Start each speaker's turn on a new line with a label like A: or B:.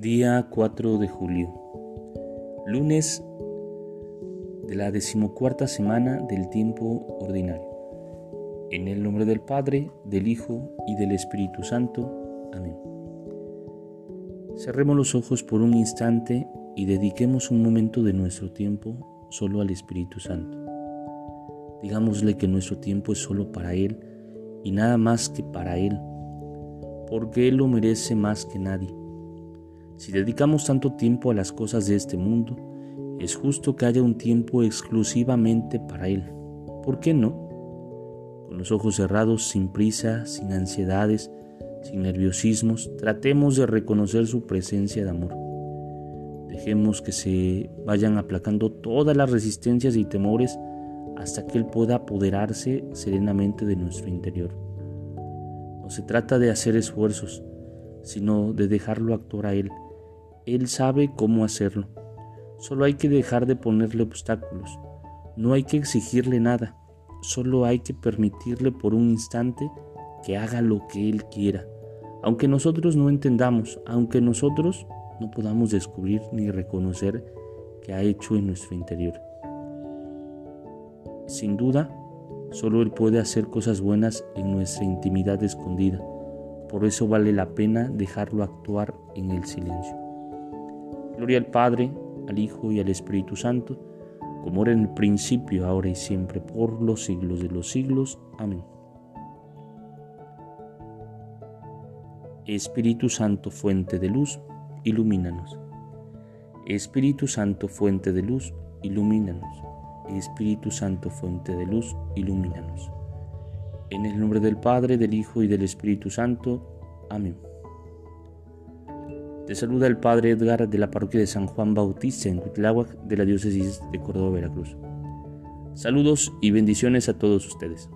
A: Día 4 de julio, lunes de la decimocuarta semana del tiempo ordinario. En el nombre del Padre, del Hijo y del Espíritu Santo. Amén. Cerremos los ojos por un instante y dediquemos un momento de nuestro tiempo solo al Espíritu Santo. Digámosle que nuestro tiempo es solo para Él y nada más que para Él, porque Él lo merece más que nadie si dedicamos tanto tiempo a las cosas de este mundo, es justo que haya un tiempo exclusivamente para Él. ¿Por qué no? Con los ojos cerrados, sin prisa, sin ansiedades, sin nerviosismos, tratemos de reconocer su presencia de amor. Dejemos que se vayan aplacando todas las resistencias y temores hasta que Él pueda apoderarse serenamente de nuestro interior. No se trata de hacer esfuerzos, sino de dejarlo actuar a Él él sabe cómo hacerlo. Solo hay que dejar de ponerle obstáculos. No hay que exigirle nada. Solo hay que permitirle por un instante que haga lo que Él quiera. Aunque nosotros no entendamos, aunque nosotros no podamos descubrir ni reconocer que ha hecho en nuestro interior. Sin duda, solo Él puede hacer cosas buenas en nuestra intimidad escondida. Por eso vale la pena dejarlo actuar en el silencio. Gloria al Padre, al Hijo y al Espíritu Santo, como era en el principio, ahora y siempre, por los siglos de los siglos. Amén. Espíritu Santo, fuente de luz, ilumínanos. Espíritu Santo, fuente de luz, ilumínanos. Espíritu Santo, fuente de luz, ilumínanos. En el nombre del Padre, del Hijo y del Espíritu Santo. Amén. Te saluda el Padre Edgar de la parroquia de San Juan Bautista en Cuitláhuac de la diócesis de Córdoba, Veracruz. Saludos y bendiciones a todos ustedes.